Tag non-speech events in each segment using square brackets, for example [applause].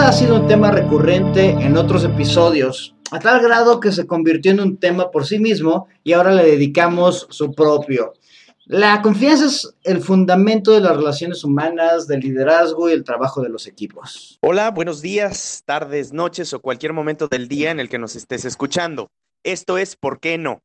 ha sido un tema recurrente en otros episodios, a tal grado que se convirtió en un tema por sí mismo y ahora le dedicamos su propio. La confianza es el fundamento de las relaciones humanas, del liderazgo y el trabajo de los equipos. Hola, buenos días, tardes, noches o cualquier momento del día en el que nos estés escuchando. Esto es ¿Por qué no?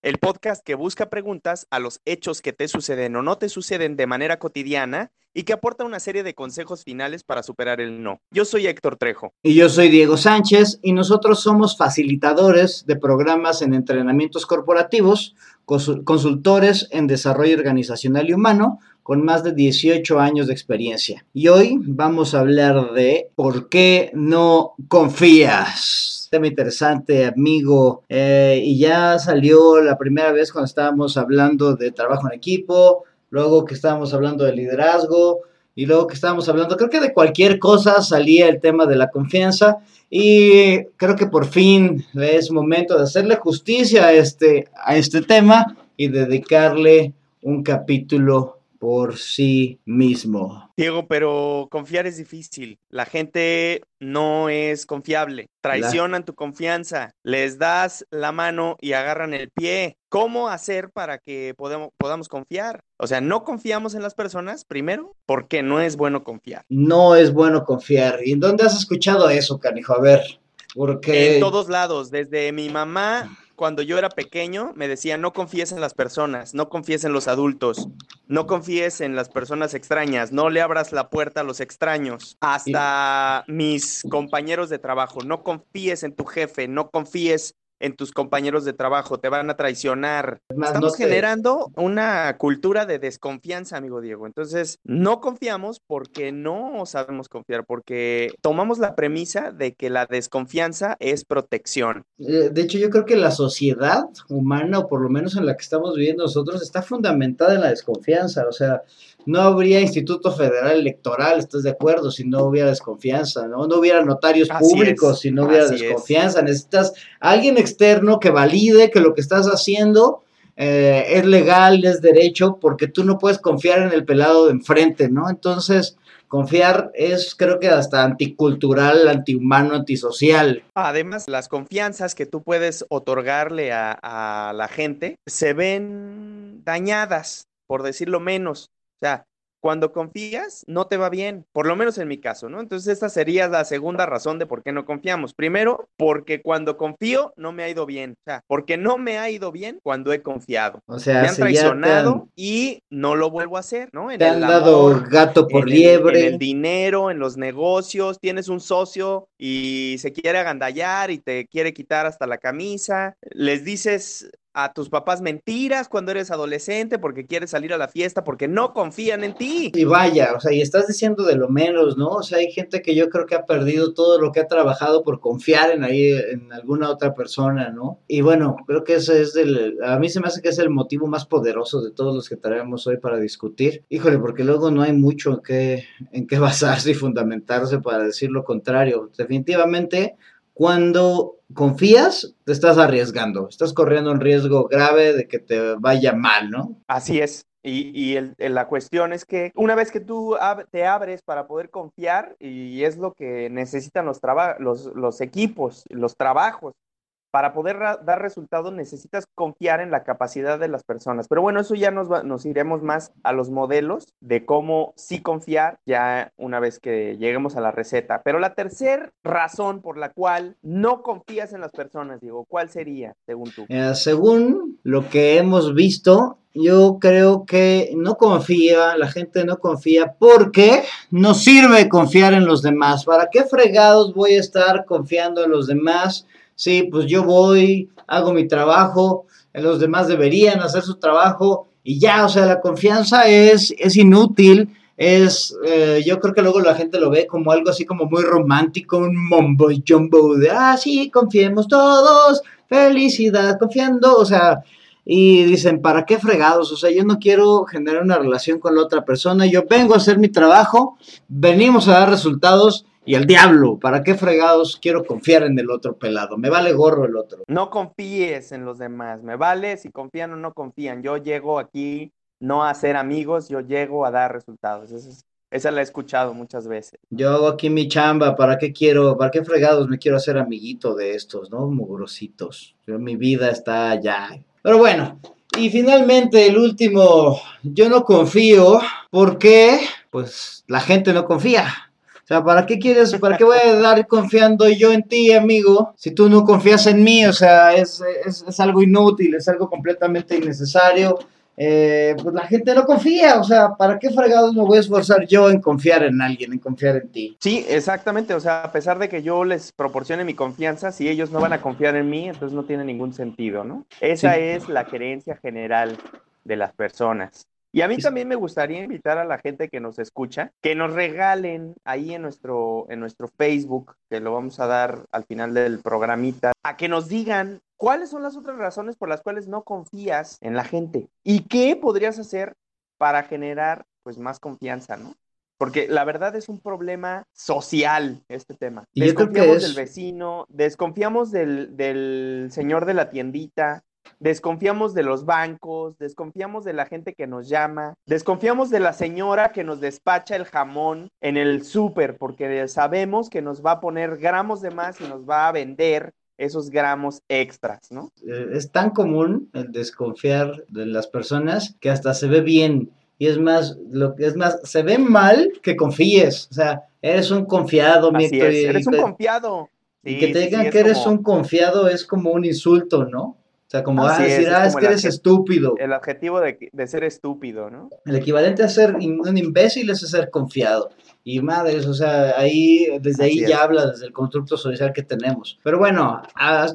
El podcast que busca preguntas a los hechos que te suceden o no te suceden de manera cotidiana y que aporta una serie de consejos finales para superar el no. Yo soy Héctor Trejo. Y yo soy Diego Sánchez y nosotros somos facilitadores de programas en entrenamientos corporativos, consultores en desarrollo organizacional y humano, con más de 18 años de experiencia. Y hoy vamos a hablar de por qué no confías tema interesante, amigo. Eh, y ya salió la primera vez cuando estábamos hablando de trabajo en equipo, luego que estábamos hablando de liderazgo, y luego que estábamos hablando, creo que de cualquier cosa salía el tema de la confianza. Y creo que por fin es momento de hacerle justicia a este, a este tema y dedicarle un capítulo por sí mismo. Diego, pero confiar es difícil. La gente no es confiable. Traicionan tu confianza. Les das la mano y agarran el pie. ¿Cómo hacer para que podamos, podamos confiar? O sea, no confiamos en las personas, primero, porque no es bueno confiar. No es bueno confiar. ¿Y en dónde has escuchado eso, canijo? A ver, porque... En todos lados, desde mi mamá cuando yo era pequeño me decía, no confíes en las personas, no confíes en los adultos, no confíes en las personas extrañas, no le abras la puerta a los extraños. Hasta mis compañeros de trabajo, no confíes en tu jefe, no confíes en tus compañeros de trabajo, te van a traicionar. Estamos generando una cultura de desconfianza, amigo Diego. Entonces, no confiamos porque no sabemos confiar, porque tomamos la premisa de que la desconfianza es protección. Eh, de hecho, yo creo que la sociedad humana, o por lo menos en la que estamos viviendo nosotros, está fundamentada en la desconfianza. O sea, no habría Instituto Federal Electoral, ¿estás de acuerdo? Si no hubiera desconfianza, ¿no? No hubiera notarios públicos si no hubiera desconfianza. Necesitas alguien externo que valide que lo que estás haciendo eh, es legal, es derecho, porque tú no puedes confiar en el pelado de enfrente, ¿no? Entonces, confiar es creo que hasta anticultural, antihumano, antisocial. Además, las confianzas que tú puedes otorgarle a, a la gente se ven dañadas, por decirlo menos. O sea, cuando confías, no te va bien, por lo menos en mi caso, ¿no? Entonces, esta sería la segunda razón de por qué no confiamos. Primero, porque cuando confío, no me ha ido bien. O sea, porque no me ha ido bien cuando he confiado. O sea, me han traicionado y no lo vuelvo a hacer, ¿no? En te han dado gato por liebre. en el dinero, en los negocios, tienes un socio y se quiere agandallar y te quiere quitar hasta la camisa. Les dices a tus papás mentiras cuando eres adolescente porque quieres salir a la fiesta porque no confían en ti. Y vaya, o sea, y estás diciendo de lo menos, ¿no? O sea, hay gente que yo creo que ha perdido todo lo que ha trabajado por confiar en ahí en alguna otra persona, ¿no? Y bueno, creo que ese es el a mí se me hace que es el motivo más poderoso de todos los que traemos hoy para discutir. Híjole, porque luego no hay mucho en qué en qué basarse y fundamentarse para decir lo contrario. Definitivamente cuando confías, te estás arriesgando, estás corriendo un riesgo grave de que te vaya mal, ¿no? Así es. Y, la cuestión es que una vez que tú te abres para poder confiar, y es lo que necesitan los, los, los equipos, los trabajos, para poder dar resultados necesitas confiar en la capacidad de las personas. Pero bueno, eso ya nos, nos iremos más a los modelos de cómo sí confiar ya una vez que lleguemos a la receta. Pero la tercera razón por la cual no confías en las personas, Diego, ¿cuál sería según tú? Eh, según lo que hemos visto, yo creo que no confía, la gente no confía porque no sirve confiar en los demás. ¿Para qué fregados voy a estar confiando en los demás? Sí, pues yo voy, hago mi trabajo, los demás deberían hacer su trabajo y ya, o sea, la confianza es, es inútil, es, eh, yo creo que luego la gente lo ve como algo así como muy romántico, un mombo y jumbo de, ah, sí, confiemos todos, felicidad, confiando, o sea, y dicen, ¿para qué fregados? O sea, yo no quiero generar una relación con la otra persona, yo vengo a hacer mi trabajo, venimos a dar resultados y al diablo, ¿para qué fregados quiero confiar en el otro pelado? Me vale gorro el otro. No confíes en los demás, me vale si confían o no confían. Yo llego aquí no a ser amigos, yo llego a dar resultados. Esa es Esa la he escuchado muchas veces. Yo hago aquí mi chamba, ¿para qué quiero, para qué fregados me quiero hacer amiguito de estos, ¿no? Mugrositos. Yo, mi vida está allá. Pero bueno, y finalmente el último, yo no confío porque, pues, la gente no confía. O sea, ¿para qué quieres, para qué voy a dar confiando yo en ti, amigo, si tú no confías en mí? O sea, es, es, es algo inútil, es algo completamente innecesario eh, pues la gente no confía, o sea, ¿para qué fregados me voy a esforzar yo en confiar en alguien, en confiar en ti? Sí, exactamente, o sea, a pesar de que yo les proporcione mi confianza, si ellos no van a confiar en mí, entonces no tiene ningún sentido, ¿no? Esa es la creencia general de las personas. Y a mí también me gustaría invitar a la gente que nos escucha, que nos regalen ahí en nuestro, en nuestro Facebook, que lo vamos a dar al final del programita, a que nos digan cuáles son las otras razones por las cuales no confías en la gente y qué podrías hacer para generar pues más confianza, ¿no? Porque la verdad es un problema social este tema. Desconfiamos del vecino, desconfiamos del, del señor de la tiendita, desconfiamos de los bancos, desconfiamos de la gente que nos llama, desconfiamos de la señora que nos despacha el jamón en el súper, porque sabemos que nos va a poner gramos de más y nos va a vender esos gramos extras, ¿no? Eh, es tan común el desconfiar de las personas que hasta se ve bien. Y es más, lo que es más, se ve mal que confíes. O sea, eres un confiado, mi Eres un confiado. y que te digan que eres un confiado es como un insulto, ¿no? O sea, como a decir, ah, es, que eres estúpido. El adjetivo de, ser estúpido, ¿no? El equivalente a ser un imbécil es ser confiado. Y madres, o sea, ahí, desde ahí ya habla, desde el constructo social que tenemos. Pero bueno,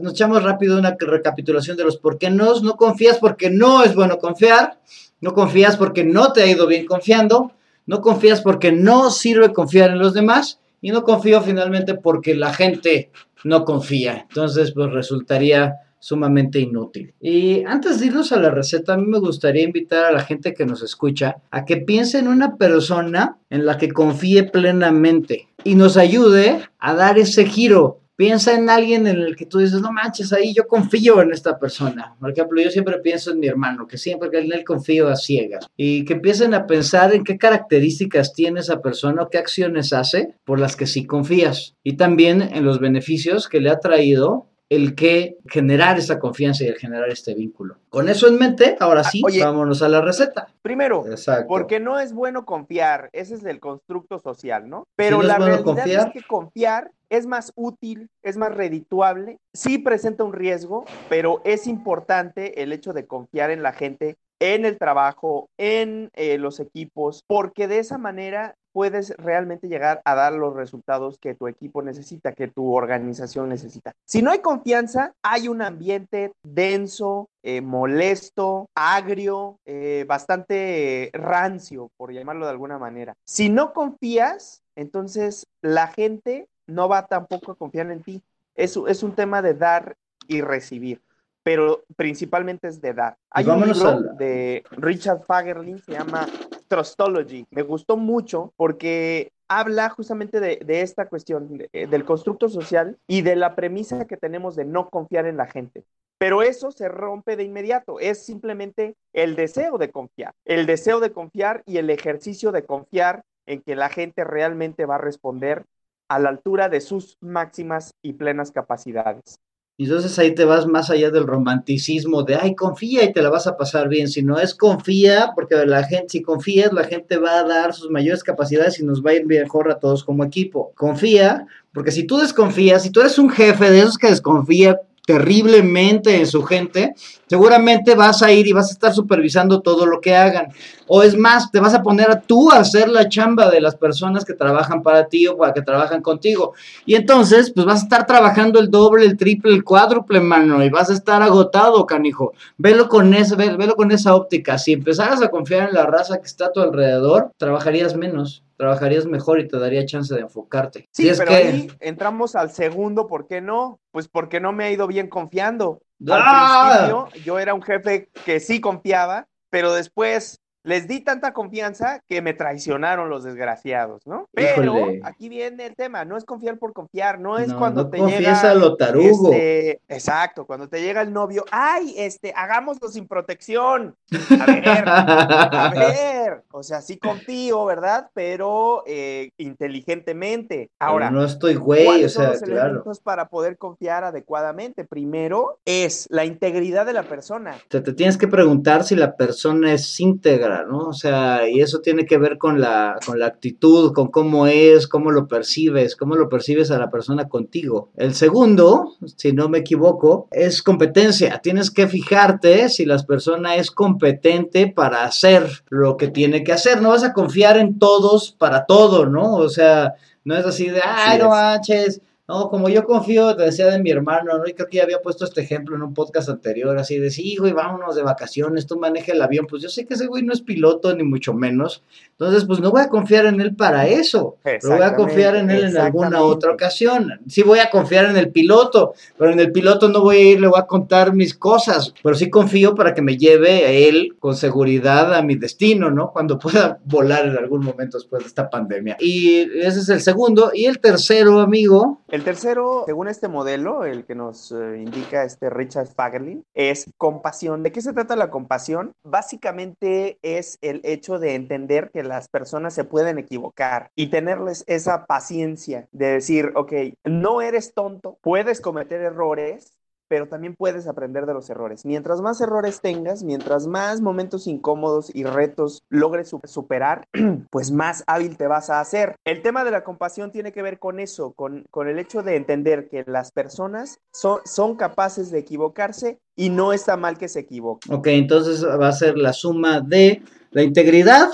nos echamos rápido una recapitulación de los por qué no. No confías porque no es bueno confiar. No confías porque no te ha ido bien confiando. No confías porque no sirve confiar en los demás. Y no confío finalmente porque la gente no confía. Entonces, pues resultaría sumamente inútil. Y antes de irnos a la receta, a mí me gustaría invitar a la gente que nos escucha a que piense en una persona en la que confíe plenamente y nos ayude a dar ese giro. Piensa en alguien en el que tú dices, no manches, ahí yo confío en esta persona. Por ejemplo, yo siempre pienso en mi hermano, que siempre en él confío a ciegas. Y que empiecen a pensar en qué características tiene esa persona o qué acciones hace por las que sí confías. Y también en los beneficios que le ha traído el que generar esa confianza y el generar este vínculo. Con eso en mente, ahora ah, sí, vámonos a la receta. Primero, porque no es bueno confiar, ese es el constructo social, ¿no? Pero la realidad es que confiar es más útil, es más redituable, sí presenta un riesgo, pero es importante el hecho de confiar en la gente en el trabajo, en eh, los equipos, porque de esa manera puedes realmente llegar a dar los resultados que tu equipo necesita, que tu organización necesita. Si no hay confianza, hay un ambiente denso, eh, molesto, agrio, eh, bastante rancio, por llamarlo de alguna manera. Si no confías, entonces la gente no va tampoco a confiar en ti. Es, es un tema de dar y recibir pero principalmente es de dar. Hay un libro de Richard Fagerling, se llama Trustology. Me gustó mucho porque habla justamente de, esta cuestión, eh, del constructo social y de la premisa que tenemos de no confiar en la gente. Pero eso se rompe de inmediato, es simplemente el deseo de confiar, el deseo de confiar y el ejercicio de confiar en que la gente realmente va a responder a la altura de sus máximas y plenas capacidades. Entonces ahí te vas más allá del romanticismo de, ay, confía y te la vas a pasar bien. Si no es confía, porque la gente, si confías, la gente va a dar sus mayores capacidades y nos va a ir mejor a todos como equipo. Confía, porque si tú desconfías, si tú eres un jefe de esos que desconfía terriblemente en su gente, seguramente vas a ir y vas a estar supervisando todo lo que hagan. O es más, te vas a poner a tú a hacer la chamba de las personas que trabajan para ti o para que trabajan contigo. Y entonces, pues vas a estar trabajando el doble, el triple, el cuádruple, mano, y vas a estar agotado, canijo. Velo con, ese, velo con esa óptica. Si empezaras a confiar en la raza que está a tu alrededor, trabajarías menos trabajarías mejor y te daría chance de enfocarte. Sí, pero ahí entramos al segundo, ¿por qué no? Pues porque no me ha ido bien confiando. Al ¡Ah! principio yo era un jefe que sí confiaba, pero después les di tanta confianza que me traicionaron los desgraciados, ¿no? Pero aquí viene el tema, no es confiar por confiar, no es cuando te llega... a lo tarugo. Este, exacto, cuando te llega el novio, ay, este, hagámoslo sin protección. A ver, a [laughs] ver, o sea, sí confío, ¿verdad? Pero eh, inteligentemente. Ahora, no estoy güey, o sea, los elementos para poder confiar adecuadamente? Primero es la integridad de la persona. Te, te tienes que preguntar si la persona es íntegra, ¿no? O sea, y eso tiene que ver con la, con la actitud, con cómo es, cómo lo percibes, cómo lo percibes a la persona contigo. El segundo, si no me equivoco, es competencia. Tienes que fijarte si la persona es competente para hacer lo que tiene que hacer. No vas a confiar en todos para todo, ¿no? O sea, no es así de, ay, no manches no, como yo confío, te decía de mi hermano, ¿no? Y creo que ya había puesto este ejemplo en un podcast anterior, así de, sí, güey, vámonos de vacaciones, tú maneja el avión. Pues yo sé que ese güey no es piloto, ni mucho menos. Entonces, pues no voy a confiar en él para eso. Pero voy a confiar en él en alguna otra ocasión. Sí voy a confiar en el piloto, pero en el piloto no voy a ir, le voy a contar mis cosas. Pero sí confío para que me lleve a él con seguridad a mi destino, ¿no? Cuando pueda [laughs] volar en algún momento después de esta pandemia. Y ese es el segundo. Y el tercero, amigo. El tercero, según este modelo, el que nos eh, indica este Richard Fagerlin, es compasión. ¿De qué se trata la compasión? Básicamente es el hecho de entender que las personas se pueden equivocar y tenerles esa paciencia de decir, ok, no eres tonto, puedes cometer errores, pero también puedes aprender de los errores. Mientras más errores tengas, mientras más momentos incómodos y retos logres superar, [clears throat] pues más hábil te vas a hacer. El tema de la compasión tiene que ver con eso, con, con el hecho de entender que las personas son, son capaces de equivocarse y no está mal que se equivoquen. Ok, entonces va a ser la suma de la integridad,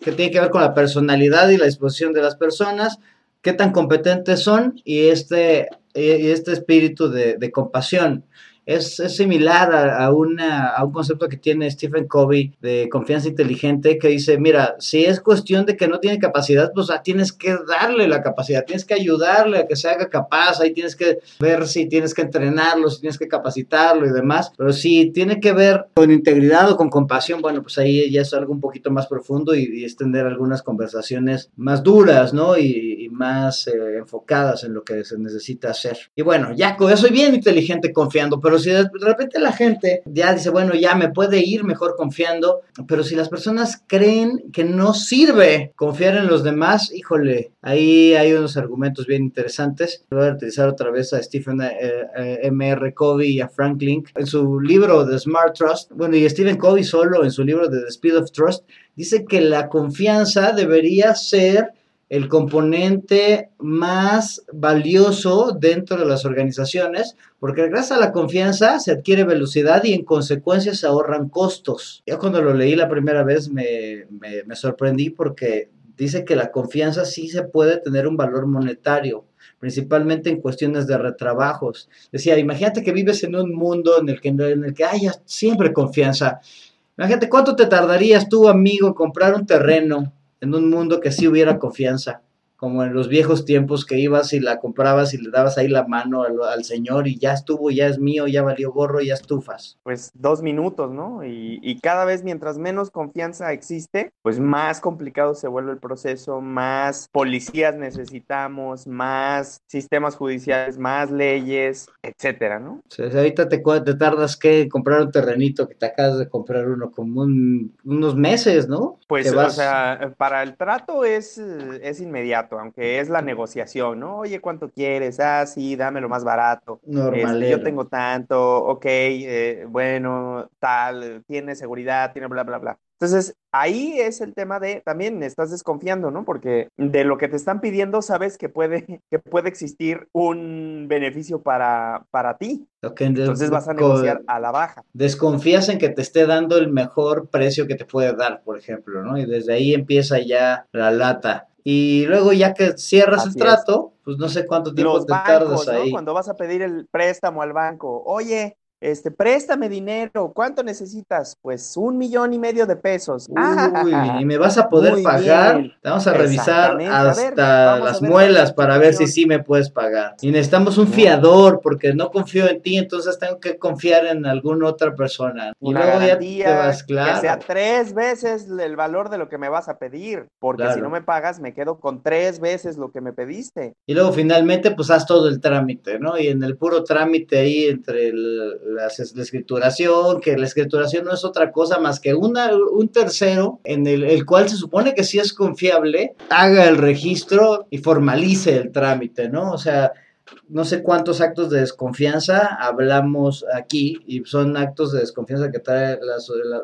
que tiene que ver con la personalidad y la disposición de las personas, qué tan competentes son y este, este espíritu de, de compasión es, similar a, una, a un concepto que tiene Stephen Covey de confianza inteligente que dice, mira, si es cuestión de que no tiene capacidad, pues ah, tienes que darle la capacidad, tienes que ayudarle a que se haga capaz, ahí tienes que ver si tienes que entrenarlo, si tienes que capacitarlo y demás, pero si tiene que ver con integridad o con compasión, bueno, pues ahí ya es algo un poquito más profundo y, extender algunas conversaciones más duras, ¿no? Y, más eh, enfocadas en lo que se necesita hacer. Y bueno, ya, ya soy bien inteligente confiando, pero de repente la gente ya dice, bueno, ya me puede ir mejor confiando, pero si las personas creen que no sirve confiar en los demás, híjole, ahí hay unos argumentos bien interesantes. Voy a utilizar otra vez a Stephen eh, eh, M. R. Covey y a Franklin en su libro The Smart Trust, bueno, y Stephen Covey solo en su libro The Speed of Trust, dice que la confianza debería ser el componente más valioso dentro de las organizaciones, porque gracias a la confianza se adquiere velocidad y en consecuencia se ahorran costos. Yo cuando lo leí la primera vez me, me, sorprendí porque dice que la confianza sí se puede tener un valor monetario principalmente en cuestiones de retrabajos. Decía, imagínate que vives en un mundo en el que, en el que haya siempre confianza. Imagínate cuánto te tardarías tú, amigo, en comprar un terreno en un mundo que sí hubiera confianza como en los viejos tiempos que ibas y la comprabas y le dabas ahí la mano al, señor y ya estuvo, ya es mío, ya valió gorro, ya estufas. Pues dos minutos, ¿no? Y, cada vez mientras menos confianza existe, pues más complicado se vuelve el proceso, más policías necesitamos, más sistemas judiciales, más leyes, etcétera, ¿no? O sea, ahorita te, te tardas que comprar un terrenito que te acabas de comprar uno como unos meses, ¿no? Pues, o sea, para el trato es, es inmediato aunque es la negociación, ¿no? Oye, ¿cuánto quieres? Ah, sí, dame lo más barato. Normal. Este, yo tengo tanto, ok, eh, bueno, tal, tiene seguridad, tiene bla, bla, bla. Entonces, ahí es el tema de también estás desconfiando, ¿no? Porque de lo que te están pidiendo sabes que puede, que puede existir un beneficio para, para ti. Entonces vas a negociar a la baja. Desconfías en que te esté dando el mejor precio que te puede dar, por ejemplo, ¿no? Y desde ahí empieza ya la lata. Y luego ya que cierras el trato, pues no sé cuánto tiempo te tardas ahí. Cuando vas a pedir el préstamo al banco, oye, este, préstame dinero, ¿cuánto necesitas? Pues un millón y medio de pesos. Uy, y me vas a poder pagar. vamos a revisar hasta las muelas para ver si sí me puedes pagar. Y necesitamos un fiador porque no confío en ti, entonces tengo que confiar en alguna otra persona. Y luego ya te vas, claro. Que sea tres veces el valor de lo que me vas a pedir, porque si no me pagas me quedo con tres veces lo que me pediste. Y luego finalmente pues haz todo el trámite, ¿no? Y en el puro trámite ahí entre el la, escrituración, que la escrituración no es otra cosa más que una, un tercero en el, el, cual se supone que sí es confiable, haga el registro y formalice el trámite, ¿no? O sea, no sé cuántos actos de desconfianza hablamos aquí y son actos de desconfianza que trae la,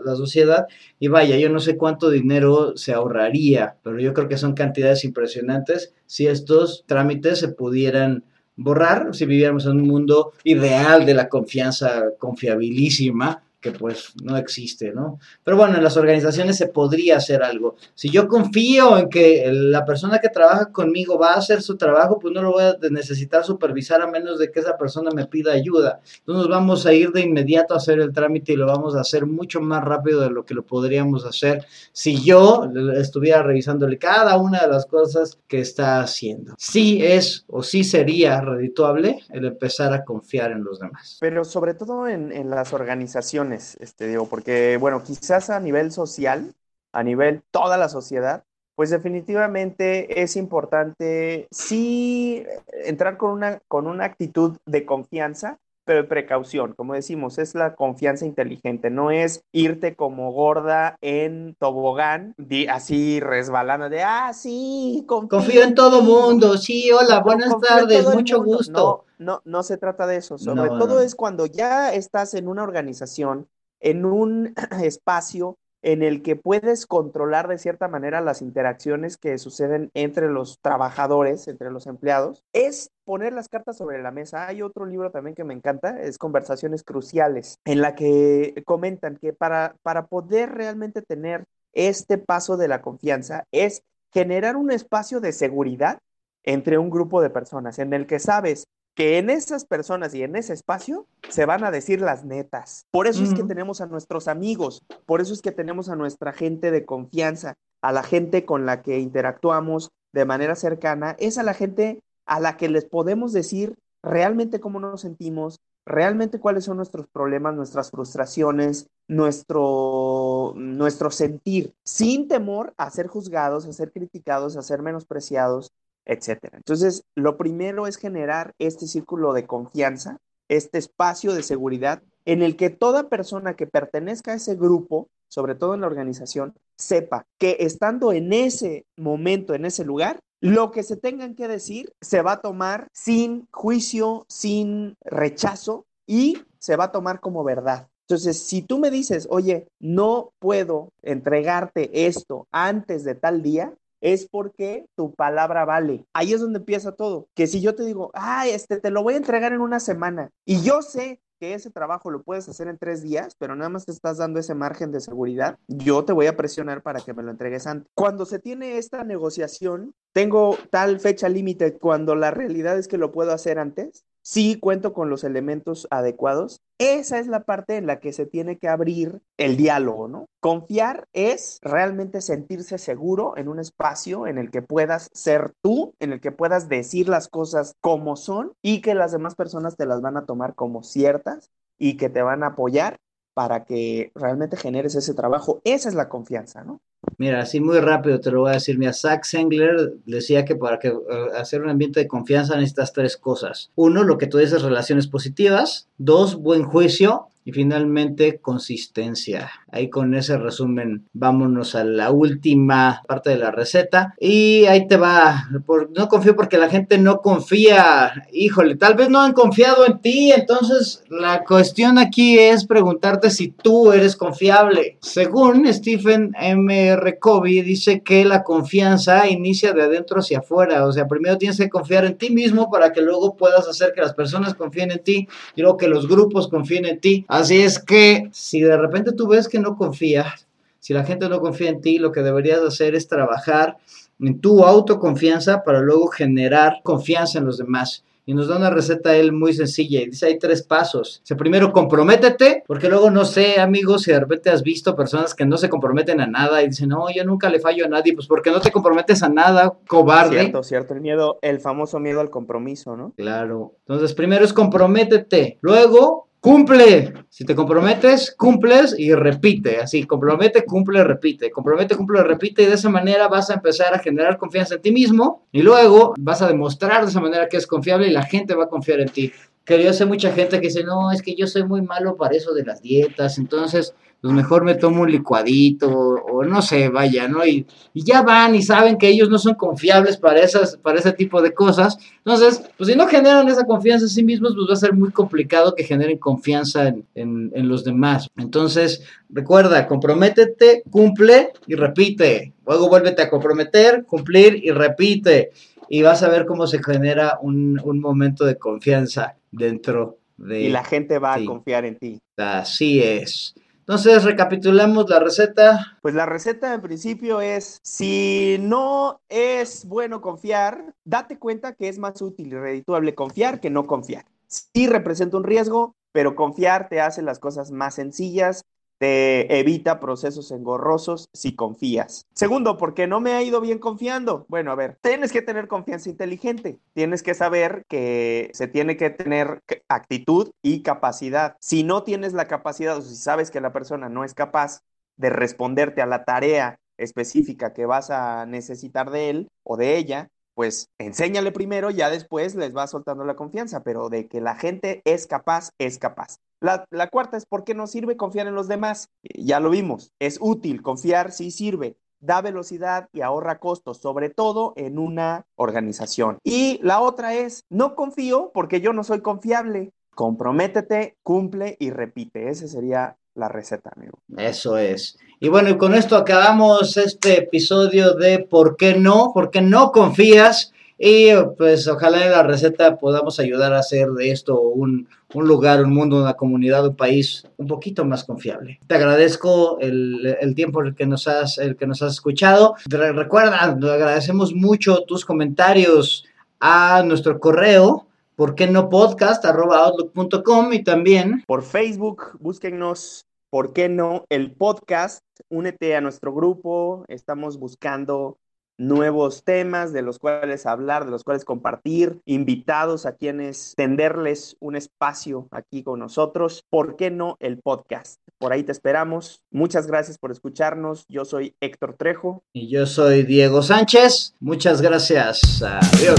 la, sociedad y vaya, yo no sé cuánto dinero se ahorraría, pero yo creo que son cantidades impresionantes si estos trámites se pudieran borrar si viviéramos en un mundo ideal de la confianza confiabilísima que pues no existe, ¿no? Pero bueno, en las organizaciones se podría hacer algo. Si yo confío en que la persona que trabaja conmigo va a hacer su trabajo, pues no lo voy a necesitar supervisar a menos de que esa persona me pida ayuda. Entonces vamos a ir de inmediato a hacer el trámite y lo vamos a hacer mucho más rápido de lo que lo podríamos hacer si yo estuviera revisándole cada una de las cosas que está haciendo. Sí es o sí sería redituable el empezar a confiar en los demás. Pero sobre todo en, en las organizaciones este, digo, porque, bueno, quizás a nivel social, a nivel toda la sociedad, pues definitivamente es importante sí entrar con una, con una actitud de confianza, pero de precaución, como decimos, es la confianza inteligente, no es irte como gorda en tobogán, así resbalando de, ah, sí, confío, en todo mundo, sí, hola, buenas tardes, mucho gusto. No, no, se trata de eso, sobre todo es cuando ya estás en una organización, en un [clears throat] espacio en el que puedes controlar de cierta manera las interacciones que suceden entre los trabajadores, entre los empleados, es poner las cartas sobre la mesa. Hay otro libro también que me encanta, es Conversaciones Cruciales, en la que comentan que para, para poder realmente tener este paso de la confianza es generar un espacio de seguridad entre un grupo de personas en el que sabes que en esas personas y en ese espacio se van a decir las netas. Por eso es que tenemos a nuestros amigos, por eso es que tenemos a nuestra gente de confianza, a la gente con la que interactuamos de manera cercana, es a la gente a la que les podemos decir realmente cómo nos sentimos, realmente cuáles son nuestros problemas, nuestras frustraciones, nuestro, nuestro sentir, sin temor a ser juzgados, a ser criticados, a ser menospreciados, etcétera. Entonces, lo primero es generar este círculo de confianza, este espacio de seguridad en el que toda persona que pertenezca a ese grupo, sobre todo en la organización, sepa que estando en ese momento, en ese lugar, lo que se tengan que decir se va a tomar sin juicio, sin rechazo y se va a tomar como verdad. Entonces, si tú me dices, oye, no puedo entregarte esto antes de tal día, es porque tu palabra vale. Ahí es donde empieza todo. Que si yo te digo, ah, este te lo voy a entregar en una semana y yo sé que ese trabajo lo puedes hacer en tres días, pero nada más te estás dando ese margen de seguridad, yo te voy a presionar para que me lo entregues antes. Cuando se tiene esta negociación, tengo tal fecha límite cuando la realidad es que lo puedo hacer antes, sí cuento con los elementos adecuados. Esa es la parte en la que se tiene que abrir el diálogo, ¿no? Confiar es realmente sentirse seguro en un espacio en el que puedas ser tú, en el que puedas decir las cosas como son y que las demás personas te las van a tomar como ciertas y que te van a apoyar para que realmente generes ese trabajo. Esa es la confianza, ¿no? Mira, así muy rápido te lo voy a decir. Mira, Zach Sengler decía que para que, eh, hacer un ambiente de confianza necesitas tres cosas. Uno, lo que tú dices, relaciones positivas. Dos, buen juicio. Finalmente, consistencia. Ahí con ese resumen, vámonos a la última parte de la receta. Y ahí te va. no confío porque la gente no confía. Híjole, tal vez no han confiado en ti. Entonces, la cuestión aquí es preguntarte si tú eres confiable. Según Stephen M. Covey, dice que la confianza inicia de adentro hacia afuera. O sea, primero tienes que confiar en ti mismo para que luego puedas hacer que las personas confíen en ti y luego que los grupos confíen en ti. Así es que si de repente tú ves que no confías, si la gente no confía en ti, lo que deberías hacer es trabajar en tu autoconfianza para luego generar confianza en los demás. y nos da una receta él muy sencilla y dice hay tres pasos. Dice primero comprométete, porque luego no sé amigos si de repente has visto personas que no se comprometen a nada y dicen no, yo nunca le fallo a nadie, pues porque no te comprometes a nada, cobarde. Cierto, cierto, el miedo, el famoso miedo al compromiso, ¿no? Claro. Entonces primero es comprométete, luego Cumple. Si te comprometes, cumples y repite. Así, compromete, cumple, repite. Compromete, cumple, repite. Y de esa manera vas a empezar a generar confianza en ti mismo. Y luego vas a demostrar de esa manera que es confiable y la gente va a confiar en ti. Que yo sé mucha gente que dice, no, es que yo soy muy malo para eso de las dietas. Entonces, pues mejor me tomo un licuadito o no sé, vaya, ¿no? Y, ya van y saben que ellos no son confiables para, esas, para ese tipo de cosas. Entonces, pues si no generan esa confianza en sí mismos, pues va a ser muy complicado que generen confianza en, en los demás. Entonces, recuerda, comprométete, cumple y repite. Luego vuélvete a comprometer, cumplir y repite. Y vas a ver cómo se genera un, un momento de confianza dentro de... Y la gente va a confiar en ti. Así es. Entonces, recapitulamos la receta. Pues la receta en principio es, si no es bueno confiar, date cuenta que es más útil y redituable confiar que no confiar. Sí representa un riesgo, pero confiar te hace las cosas más sencillas te evita procesos engorrosos si confías. Segundo, porque no me ha ido bien confiando. Bueno, a ver, tienes que tener confianza inteligente. Tienes que saber que se tiene que tener actitud y capacidad. Si no tienes la capacidad o si sabes que la persona no es capaz de responderte a la tarea específica que vas a necesitar de él o de ella, pues enséñale primero, ya después les va soltando la confianza, pero de que la gente es capaz, es capaz. La, cuarta es por qué no sirve confiar en los demás. Ya lo vimos, es útil, confiar sí sirve, da velocidad y ahorra costos, sobre todo en una organización. Y la otra es, no confío porque yo no soy confiable. Comprométete, cumple y repite. Esa sería la receta, amigo. Eso es. Y bueno, y con esto acabamos este episodio de ¿Por qué no? ¿Por qué no confías? Y pues ojalá en la receta podamos ayudar a hacer de esto un, lugar, un mundo, una comunidad, un país un poquito más confiable. Te agradezco el, el tiempo el que, nos has, el que nos has escuchado. Recuerda, agradecemos mucho tus comentarios a nuestro correo ¿por qué no podcast? outlook.com y también por Facebook, búsquennos ¿por qué no? El podcast, únete a nuestro grupo, estamos buscando nuevos temas de los cuales hablar, de los cuales compartir, invitados a quienes tenderles un espacio aquí con nosotros. ¿Por qué no el podcast? Por ahí te esperamos. Muchas gracias por escucharnos. Yo soy Héctor Trejo. Y yo soy Diego Sánchez. Muchas gracias. Adiós.